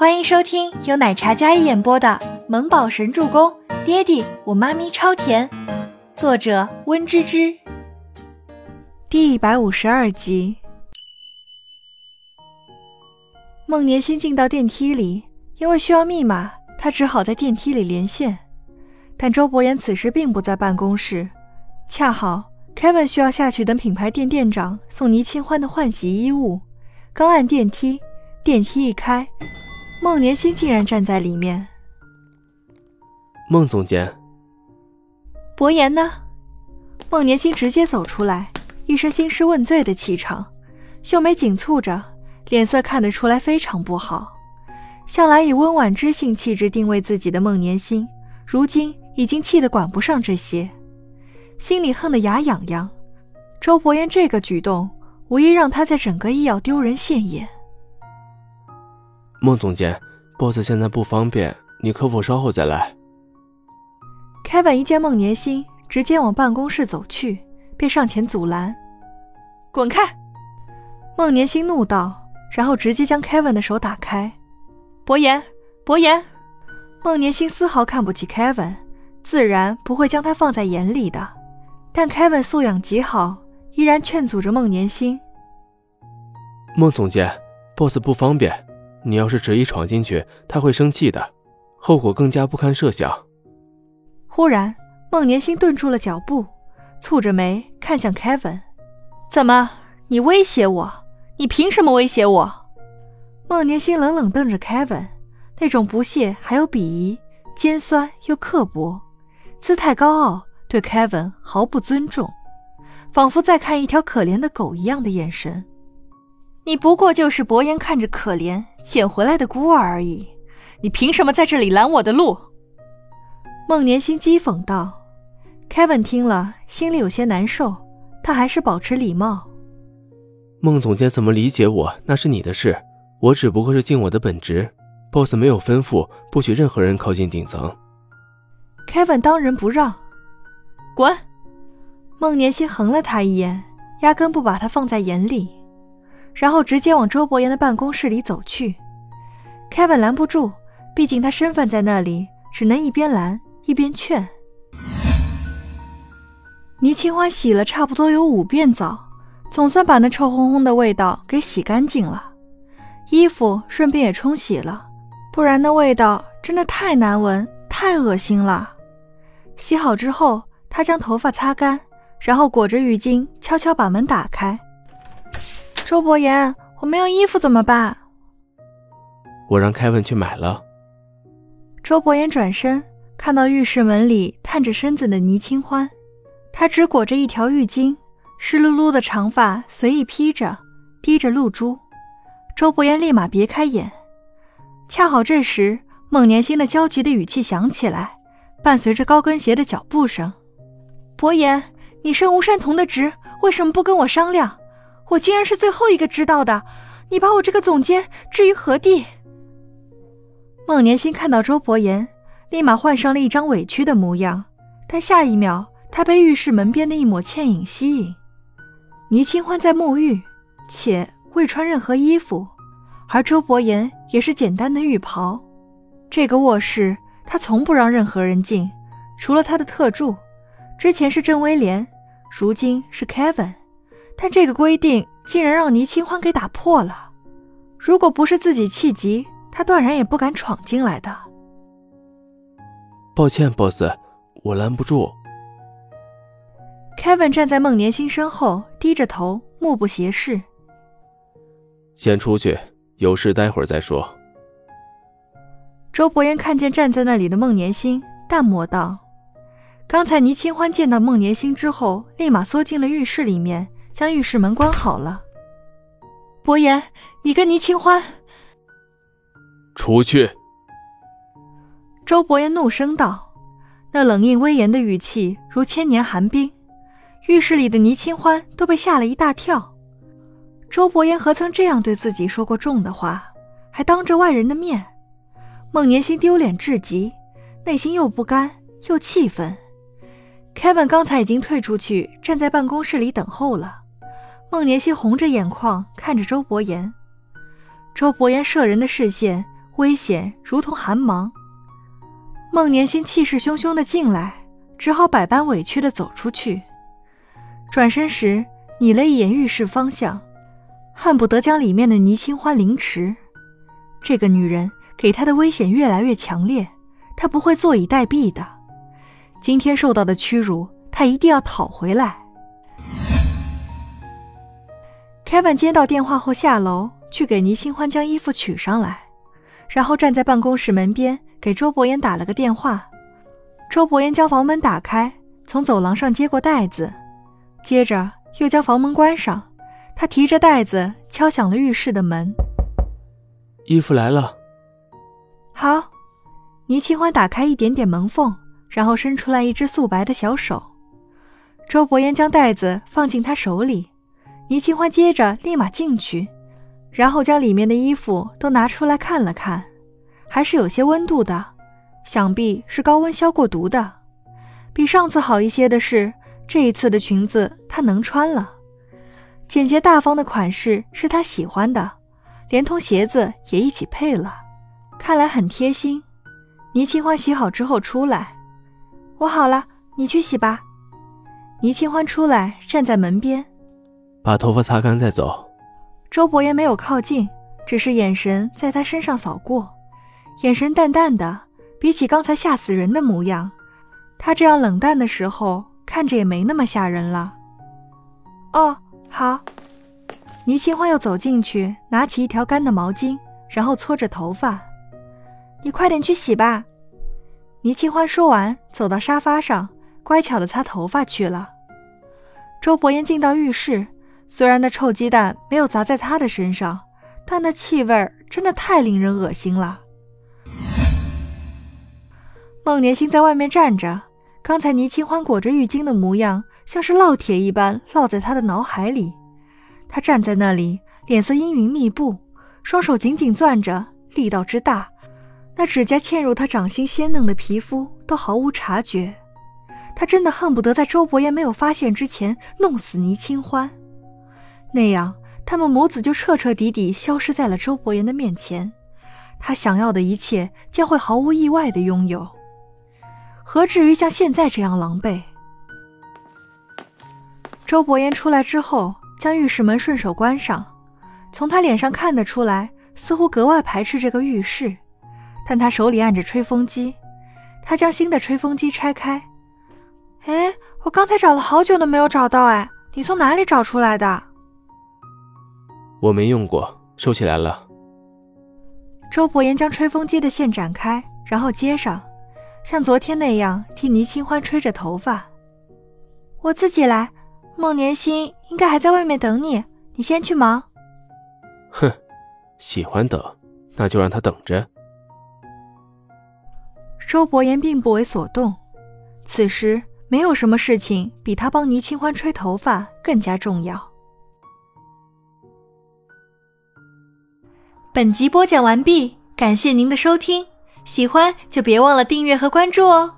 欢迎收听由奶茶嘉一演播的《萌宝神助攻》，爹地我妈咪超甜，作者温芝芝。第一百五十二集。孟年心进到电梯里，因为需要密码，他只好在电梯里连线。但周伯言此时并不在办公室，恰好 Kevin 需要下去等品牌店店长送倪清欢的换洗衣物。刚按电梯，电梯一开，孟年心竟然站在里面。孟总监，伯言呢？孟年心直接走出来，一身兴师问罪的气场，秀眉紧蹙着，脸色看得出来非常不好。向来以温婉知性气质定位自己的孟年心，如今。已经气得管不上这些，心里恨得牙痒痒。周伯言这个举动，无疑让他在整个医药丢人现眼。孟总监，boss 现在不方便，你可否稍后再来？Kevin 一见孟年心直接往办公室走去，便上前阻拦：“滚开！”孟年心怒道，然后直接将 Kevin 的手打开。伯言，伯言，孟年心丝毫看不起 Kevin。自然不会将他放在眼里的，但 Kevin 素养极好，依然劝阻着孟年心。孟总监，boss 不方便，你要是执意闯进去，他会生气的，后果更加不堪设想。忽然，孟年心顿住了脚步，蹙着眉看向 Kevin：“ 怎么，你威胁我？你凭什么威胁我？”孟年心冷冷瞪着 Kevin，那种不屑还有鄙夷，尖酸又刻薄。姿态高傲，对 Kevin 毫不尊重，仿佛在看一条可怜的狗一样的眼神。你不过就是伯言看着可怜捡回来的孤儿而已，你凭什么在这里拦我的路？孟年心讥讽道。Kevin 听了，心里有些难受，他还是保持礼貌。孟总监怎么理解我，那是你的事，我只不过是尽我的本职。Boss 没有吩咐不许任何人靠近顶层。Kevin 当仁不让，滚！孟年心横了他一眼，压根不把他放在眼里，然后直接往周伯言的办公室里走去。Kevin 拦不住，毕竟他身份在那里，只能一边拦一边劝。倪清欢洗了差不多有五遍澡，总算把那臭烘烘的味道给洗干净了，衣服顺便也冲洗了，不然那味道真的太难闻，太恶心了。洗好之后，他将头发擦干，然后裹着浴巾，悄悄把门打开。周伯言，我没有衣服怎么办？我让凯文去买了。周伯言转身，看到浴室门里探着身子的倪清欢，她只裹着一条浴巾，湿漉漉的长发随意披着，滴着露珠。周伯言立马别开眼。恰好这时，孟年心的焦急的语气响起来。伴随着高跟鞋的脚步声，伯言，你升吴山童的职，为什么不跟我商量？我竟然是最后一个知道的，你把我这个总监置于何地？孟年心看到周伯言，立马换上了一张委屈的模样，但下一秒，他被浴室门边的一抹倩影吸引。倪清欢在沐浴，且未穿任何衣服，而周伯言也是简单的浴袍。这个卧室。他从不让任何人进，除了他的特助。之前是郑威廉，如今是 Kevin，但这个规定竟然让倪清欢给打破了。如果不是自己气急，他断然也不敢闯进来的。抱歉，boss，我拦不住。Kevin 站在孟年星身后，低着头，目不斜视。先出去，有事待会儿再说。周伯言看见站在那里的孟年星，淡漠道：“刚才倪清欢见到孟年星之后，立马缩进了浴室里面，将浴室门关好了。”伯言，你跟倪清欢出去！”周伯言怒声道，那冷硬威严的语气如千年寒冰，浴室里的倪清欢都被吓了一大跳。周伯言何曾这样对自己说过重的话，还当着外人的面？孟年心丢脸至极，内心又不甘又气愤。Kevin 刚才已经退出去，站在办公室里等候了。孟年心红着眼眶看着周伯言，周伯言摄人的视线危险如同寒芒。孟年星气势汹汹的进来，只好百般委屈的走出去。转身时，睨了一眼浴室方向，恨不得将里面的倪清欢凌迟。这个女人给他的危险越来越强烈，他不会坐以待毙的。今天受到的屈辱，他一定要讨回来。Kevin 接到电话后下楼去给倪清欢将衣服取上来，然后站在办公室门边给周伯言打了个电话。周伯言将房门打开，从走廊上接过袋子，接着又将房门关上。他提着袋子敲响了浴室的门。衣服来了。好，倪清欢打开一点点门缝，然后伸出来一只素白的小手。周伯言将袋子放进他手里。倪清欢接着立马进去，然后将里面的衣服都拿出来看了看，还是有些温度的，想必是高温消过毒的。比上次好一些的是，这一次的裙子她能穿了，简洁大方的款式是她喜欢的，连同鞋子也一起配了，看来很贴心。倪清欢洗好之后出来，我好了，你去洗吧。倪清欢出来站在门边。把头发擦干再走。周伯言没有靠近，只是眼神在他身上扫过，眼神淡淡的，比起刚才吓死人的模样，他这样冷淡的时候看着也没那么吓人了。哦，好。倪清欢又走进去，拿起一条干的毛巾，然后搓着头发。你快点去洗吧。倪清欢说完，走到沙发上，乖巧的擦头发去了。周伯言进到浴室。虽然那臭鸡蛋没有砸在他的身上，但那气味真的太令人恶心了。孟年星在外面站着，刚才倪清欢裹着浴巾的模样，像是烙铁一般烙在他的脑海里。他站在那里，脸色阴云密布，双手紧紧攥着，力道之大，那指甲嵌入他掌心鲜嫩的皮肤都毫无察觉。他真的恨不得在周伯言没有发现之前弄死倪清欢。那样，他们母子就彻彻底底消失在了周伯言的面前，他想要的一切将会毫无意外的拥有，何至于像现在这样狼狈？周伯言出来之后，将浴室门顺手关上，从他脸上看得出来，似乎格外排斥这个浴室，但他手里按着吹风机，他将新的吹风机拆开，哎，我刚才找了好久都没有找到，哎，你从哪里找出来的？我没用过，收起来了。周伯言将吹风机的线展开，然后接上，像昨天那样替倪清欢吹着头发。我自己来，孟年心应该还在外面等你，你先去忙。哼，喜欢等，那就让他等着。周伯言并不为所动，此时没有什么事情比他帮倪清欢吹头发更加重要。本集播讲完毕，感谢您的收听，喜欢就别忘了订阅和关注哦。